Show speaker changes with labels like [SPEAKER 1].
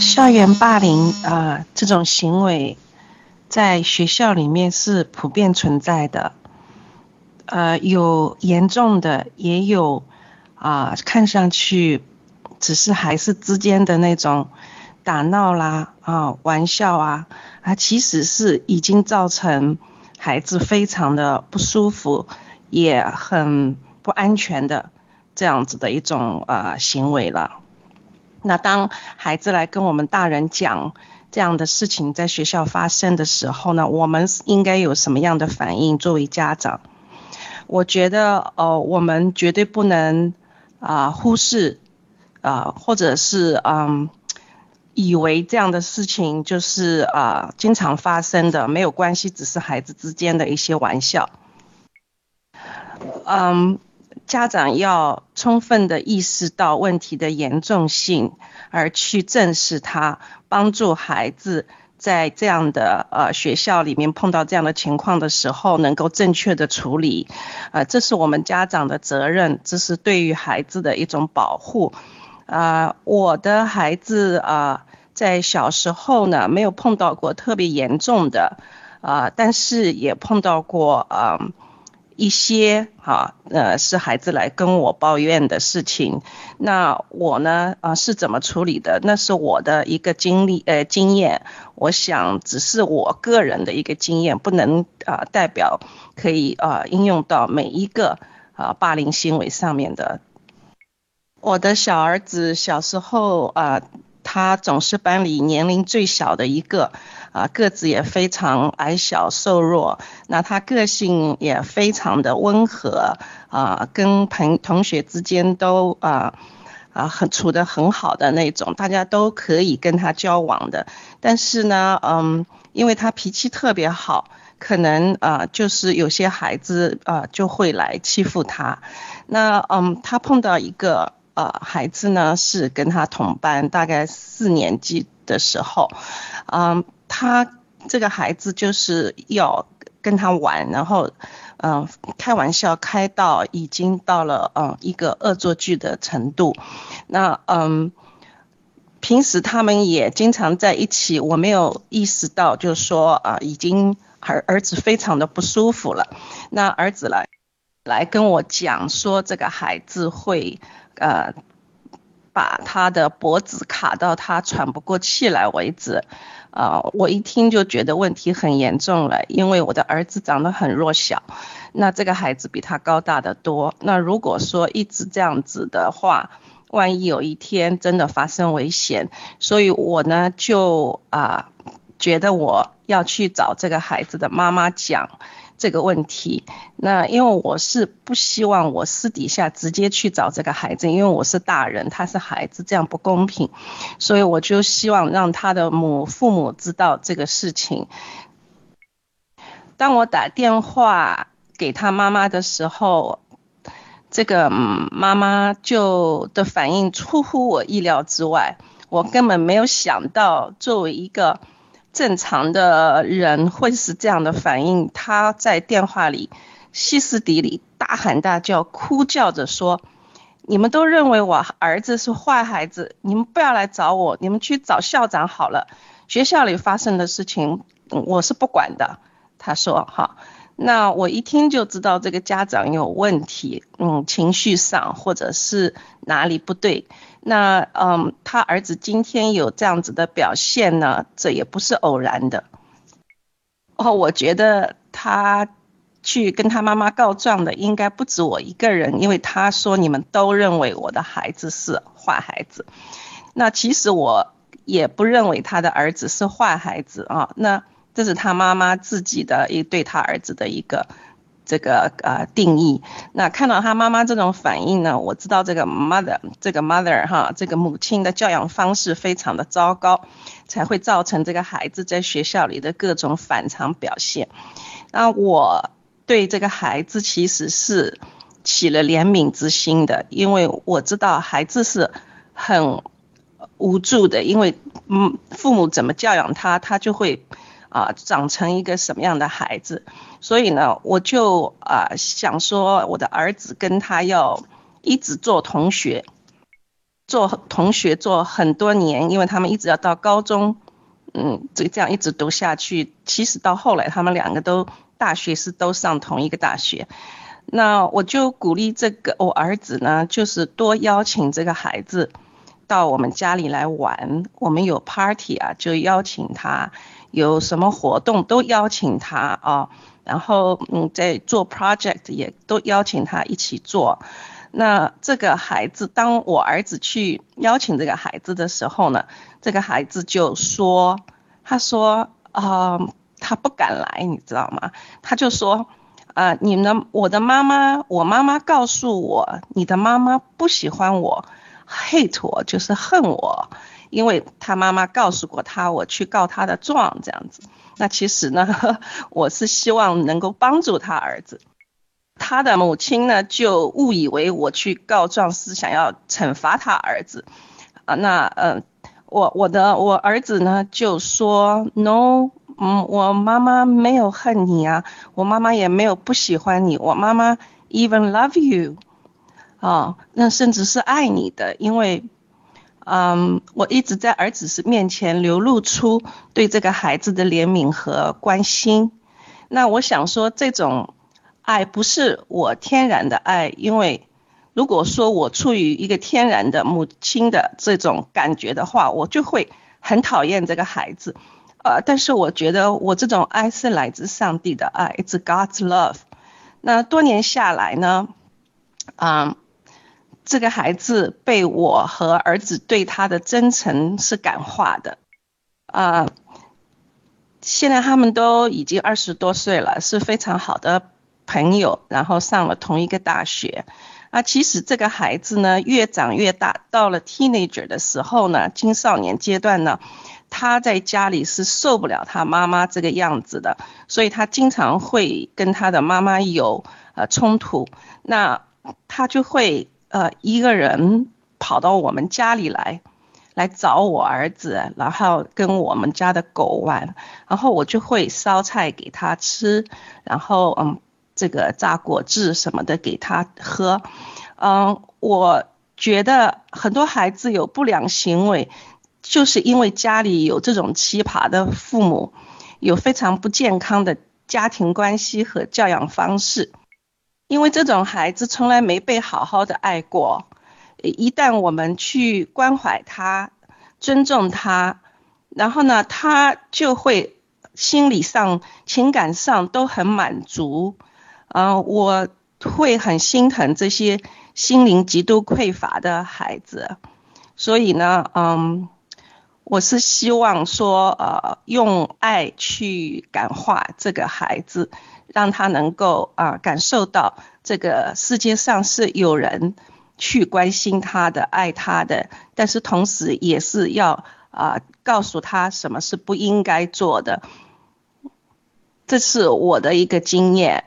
[SPEAKER 1] 校园霸凌啊，这种行为在学校里面是普遍存在的，呃，有严重的，也有啊，看上去只是孩子之间的那种打闹啦啊，玩笑啊，啊，其实是已经造成孩子非常的不舒服，也很不安全的这样子的一种啊行为了。那当孩子来跟我们大人讲这样的事情在学校发生的时候呢，我们应该有什么样的反应？作为家长，我觉得，呃，我们绝对不能啊忽视啊，或者是嗯，以为这样的事情就是啊经常发生的，没有关系，只是孩子之间的一些玩笑，嗯。家长要充分的意识到问题的严重性，而去正视它，帮助孩子在这样的呃学校里面碰到这样的情况的时候，能够正确的处理。呃，这是我们家长的责任，这是对于孩子的一种保护。啊，我的孩子啊，在小时候呢，没有碰到过特别严重的，啊，但是也碰到过啊。一些哈呃是孩子来跟我抱怨的事情，那我呢啊是怎么处理的？那是我的一个经历呃经验，我想只是我个人的一个经验，不能啊代表可以啊应用到每一个啊霸凌行为上面的。我的小儿子小时候啊。他总是班里年龄最小的一个，啊，个子也非常矮小瘦弱。那他个性也非常的温和，啊，跟朋同学之间都啊啊很处得很好的那种，大家都可以跟他交往的。但是呢，嗯，因为他脾气特别好，可能啊就是有些孩子啊就会来欺负他。那嗯，他碰到一个。呃，孩子呢是跟他同班，大概四年级的时候，嗯，他这个孩子就是要跟他玩，然后嗯开玩笑开到已经到了嗯一个恶作剧的程度，那嗯平时他们也经常在一起，我没有意识到，就是说啊已经儿儿子非常的不舒服了，那儿子来来跟我讲说这个孩子会。呃，把他的脖子卡到他喘不过气来为止，啊，我一听就觉得问题很严重了，因为我的儿子长得很弱小，那这个孩子比他高大的多，那如果说一直这样子的话，万一有一天真的发生危险，所以我呢就啊觉得我要去找这个孩子的妈妈讲。这个问题，那因为我是不希望我私底下直接去找这个孩子，因为我是大人，他是孩子，这样不公平，所以我就希望让他的母父母知道这个事情。当我打电话给他妈妈的时候，这个妈妈就的反应出乎我意料之外，我根本没有想到作为一个。正常的人会是这样的反应，他在电话里歇斯底里、大喊大叫、哭叫着说：“你们都认为我儿子是坏孩子，你们不要来找我，你们去找校长好了。学校里发生的事情我是不管的。”他说：“哈。”那我一听就知道这个家长有问题，嗯，情绪上或者是哪里不对。那嗯，他儿子今天有这样子的表现呢，这也不是偶然的。哦，我觉得他去跟他妈妈告状的应该不止我一个人，因为他说你们都认为我的孩子是坏孩子。那其实我也不认为他的儿子是坏孩子啊。那这是他妈妈自己的一对他儿子的一个这个呃定义。那看到他妈妈这种反应呢，我知道这个 mother 这个 mother 哈，这个母亲的教养方式非常的糟糕，才会造成这个孩子在学校里的各种反常表现。那我对这个孩子其实是起了怜悯之心的，因为我知道孩子是很无助的，因为嗯父母怎么教养他，他就会。啊，长成一个什么样的孩子？所以呢，我就啊想说，我的儿子跟他要一直做同学，做同学做很多年，因为他们一直要到高中，嗯，这这样一直读下去。其实到后来，他们两个都大学是都上同一个大学。那我就鼓励这个我儿子呢，就是多邀请这个孩子到我们家里来玩。我们有 party 啊，就邀请他；有什么活动都邀请他啊。然后嗯，在做 project 也都邀请他一起做。那这个孩子，当我儿子去邀请这个孩子的时候呢，这个孩子就说：“他说啊，他不敢来，你知道吗？他就说，啊，你呢？我的妈妈，我妈妈告诉我，你的妈妈不喜欢我，hate 我，就是恨我，因为他妈妈告诉过他，我去告他的状这样子。那其实呢，我是希望能够帮助他儿子。”他的母亲呢，就误以为我去告状是想要惩罚他儿子，啊，那呃，我我的我儿子呢就说，no，嗯，我妈妈没有恨你啊，我妈妈也没有不喜欢你，我妈妈 even love you，啊，那甚至是爱你的，因为，嗯，我一直在儿子是面前流露出对这个孩子的怜悯和关心，那我想说这种。爱不是我天然的爱，因为如果说我处于一个天然的母亲的这种感觉的话，我就会很讨厌这个孩子。呃，但是我觉得我这种爱是来自上帝的爱，It's God's love。那多年下来呢，嗯，这个孩子被我和儿子对他的真诚是感化的。啊，现在他们都已经二十多岁了，是非常好的。朋友，然后上了同一个大学，啊，其实这个孩子呢，越长越大，到了 teenager 的时候呢，青少年阶段呢，他在家里是受不了他妈妈这个样子的，所以他经常会跟他的妈妈有呃冲突，那他就会呃一个人跑到我们家里来，来找我儿子，然后跟我们家的狗玩，然后我就会烧菜给他吃，然后嗯。这个榨果汁什么的给他喝，嗯，我觉得很多孩子有不良行为，就是因为家里有这种奇葩的父母，有非常不健康的家庭关系和教养方式。因为这种孩子从来没被好好的爱过，一旦我们去关怀他、尊重他，然后呢，他就会心理上、情感上都很满足。嗯，我会很心疼这些心灵极度匮乏的孩子，所以呢，嗯，我是希望说，呃，用爱去感化这个孩子，让他能够啊感受到这个世界上是有人去关心他的、爱他的，但是同时也是要啊告诉他什么是不应该做的。这是我的一个经验。